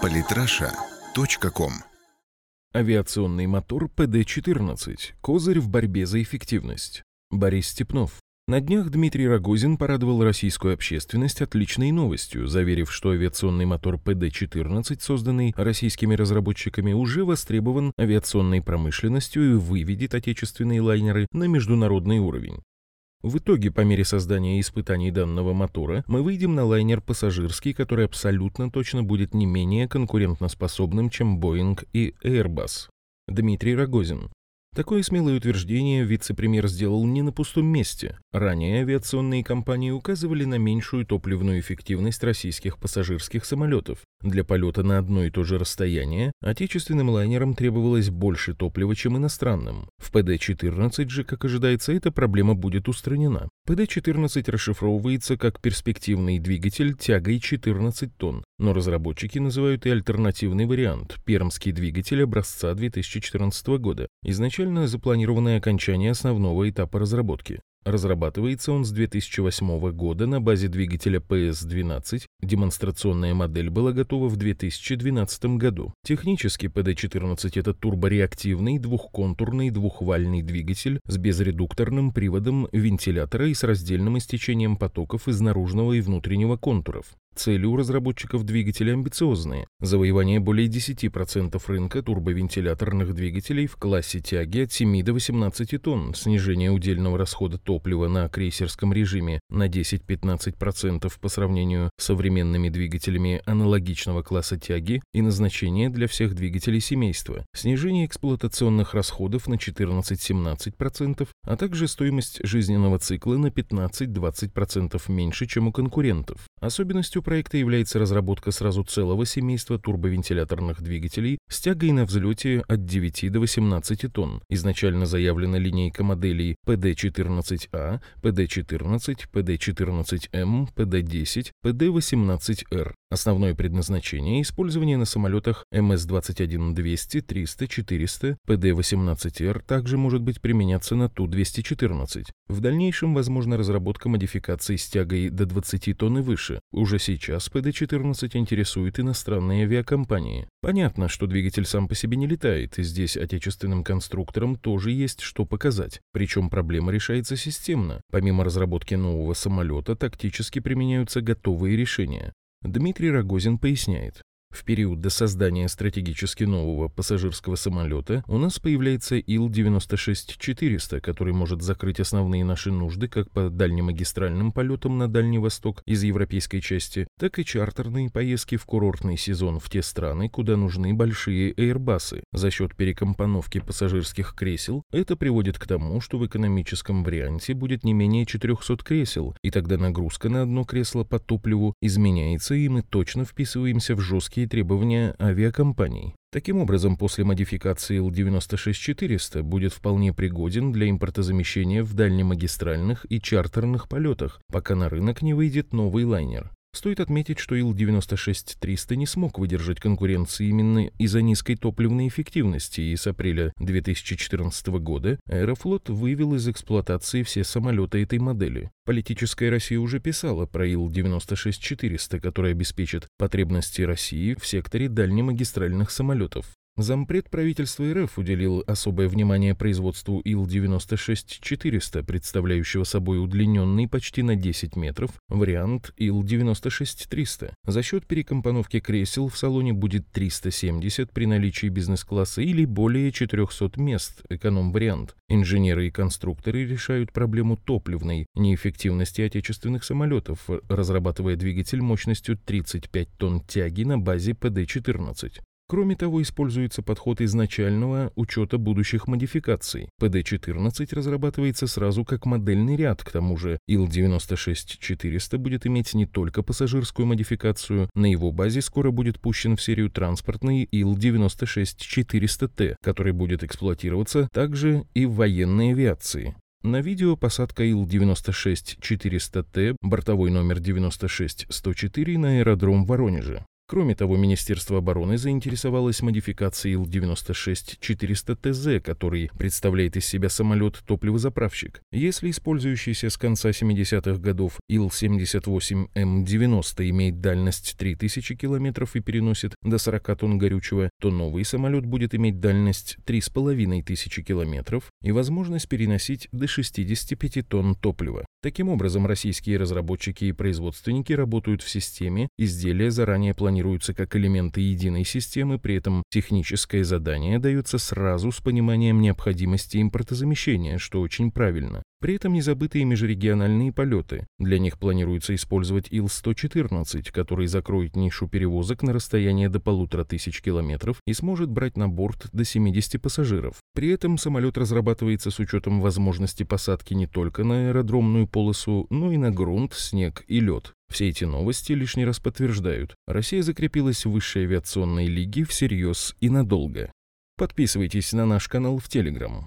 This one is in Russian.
Политраша.ком Авиационный мотор ПД-14. Козырь в борьбе за эффективность. Борис Степнов. На днях Дмитрий Рогозин порадовал российскую общественность отличной новостью, заверив, что авиационный мотор ПД-14, созданный российскими разработчиками, уже востребован авиационной промышленностью и выведет отечественные лайнеры на международный уровень. В итоге, по мере создания испытаний данного мотора, мы выйдем на лайнер пассажирский, который абсолютно точно будет не менее конкурентоспособным, чем Boeing и Airbus. Дмитрий Рогозин. Такое смелое утверждение вице-премьер сделал не на пустом месте. Ранее авиационные компании указывали на меньшую топливную эффективность российских пассажирских самолетов. Для полета на одно и то же расстояние отечественным лайнерам требовалось больше топлива, чем иностранным. В ПД-14 же, как ожидается, эта проблема будет устранена. ПД-14 расшифровывается как перспективный двигатель тягой 14 тонн, но разработчики называют и альтернативный вариант – пермский двигатель образца 2014 года. Изначально запланированное окончание основного этапа разработки. Разрабатывается он с 2008 года на базе двигателя PS-12. Демонстрационная модель была готова в 2012 году. Технически PD-14 это турбореактивный двухконтурный двухвальный двигатель с безредукторным приводом вентилятора и с раздельным истечением потоков из наружного и внутреннего контуров. Цели у разработчиков двигателя амбициозные. Завоевание более 10% рынка турбовентиляторных двигателей в классе тяги от 7 до 18 тонн, снижение удельного расхода топлива на крейсерском режиме на 10-15% по сравнению с современными двигателями аналогичного класса тяги и назначение для всех двигателей семейства, снижение эксплуатационных расходов на 14-17%, а также стоимость жизненного цикла на 15-20% меньше, чем у конкурентов. Особенностью проекта является разработка сразу целого семейства турбовентиляторных двигателей с тягой на взлете от 9 до 18 тонн. Изначально заявлена линейка моделей PD-14A, PD-14, PD-14M, PD-10, PD-18R. Основное предназначение – использование на самолетах МС-21-200, 300, 400, ПД-18Р также может быть применяться на Ту-214. В дальнейшем возможна разработка модификаций с тягой до 20 тонн и выше. Уже сейчас ПД-14 интересует иностранные авиакомпании. Понятно, что двигатель сам по себе не летает, и здесь отечественным конструкторам тоже есть что показать. Причем проблема решается системно. Помимо разработки нового самолета, тактически применяются готовые решения. Дмитрий Рогозин поясняет. В период до создания стратегически нового пассажирского самолета у нас появляется Ил-96-400, который может закрыть основные наши нужды как по дальнемагистральным полетам на Дальний Восток из европейской части, так и чартерные поездки в курортный сезон в те страны, куда нужны большие эйрбасы. За счет перекомпоновки пассажирских кресел это приводит к тому, что в экономическом варианте будет не менее 400 кресел, и тогда нагрузка на одно кресло по топливу изменяется, и мы точно вписываемся в жесткие технические требования авиакомпаний. Таким образом, после модификации Л-96-400 будет вполне пригоден для импортозамещения в дальнемагистральных и чартерных полетах, пока на рынок не выйдет новый лайнер. Стоит отметить, что Ил-96-300 не смог выдержать конкуренции именно из-за низкой топливной эффективности, и с апреля 2014 года Аэрофлот вывел из эксплуатации все самолеты этой модели. Политическая Россия уже писала про Ил-96-400, который обеспечит потребности России в секторе дальнемагистральных самолетов. Зампред правительства РФ уделил особое внимание производству Ил-96-400, представляющего собой удлиненный почти на 10 метров вариант Ил-96-300. За счет перекомпоновки кресел в салоне будет 370 при наличии бизнес-класса или более 400 мест, эконом-вариант. Инженеры и конструкторы решают проблему топливной неэффективности отечественных самолетов, разрабатывая двигатель мощностью 35 тонн тяги на базе ПД-14. Кроме того, используется подход изначального учета будущих модификаций. PD-14 разрабатывается сразу как модельный ряд, к тому же Ил-96-400 будет иметь не только пассажирскую модификацию, на его базе скоро будет пущен в серию транспортный Ил-96-400Т, который будет эксплуатироваться также и в военной авиации. На видео посадка Ил-96-400Т, бортовой номер 96104 на аэродром Воронеже. Кроме того, Министерство обороны заинтересовалось модификацией Ил-96-400ТЗ, который представляет из себя самолет-топливозаправщик. Если использующийся с конца 70-х годов Ил-78М90 имеет дальность 3000 км и переносит до 40 тонн горючего, то новый самолет будет иметь дальность 3500 км и возможность переносить до 65 тонн топлива. Таким образом, российские разработчики и производственники работают в системе, изделия заранее планируются как элементы единой системы, при этом техническое задание дается сразу с пониманием необходимости импортозамещения, что очень правильно. При этом не забыты и межрегиональные полеты. Для них планируется использовать Ил-114, который закроет нишу перевозок на расстояние до полутора тысяч километров и сможет брать на борт до 70 пассажиров. При этом самолет разрабатывается с учетом возможности посадки не только на аэродромную полосу, но и на грунт, снег и лед. Все эти новости лишний раз подтверждают. Россия закрепилась в высшей авиационной лиге всерьез и надолго. Подписывайтесь на наш канал в Телеграм.